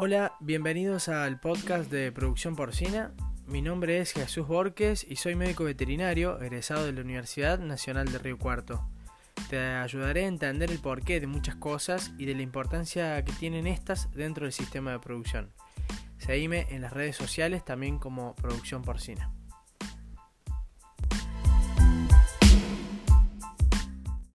Hola, bienvenidos al podcast de Producción Porcina. Mi nombre es Jesús Borges y soy médico veterinario egresado de la Universidad Nacional de Río Cuarto. Te ayudaré a entender el porqué de muchas cosas y de la importancia que tienen estas dentro del sistema de producción. Seguime en las redes sociales también como Producción Porcina.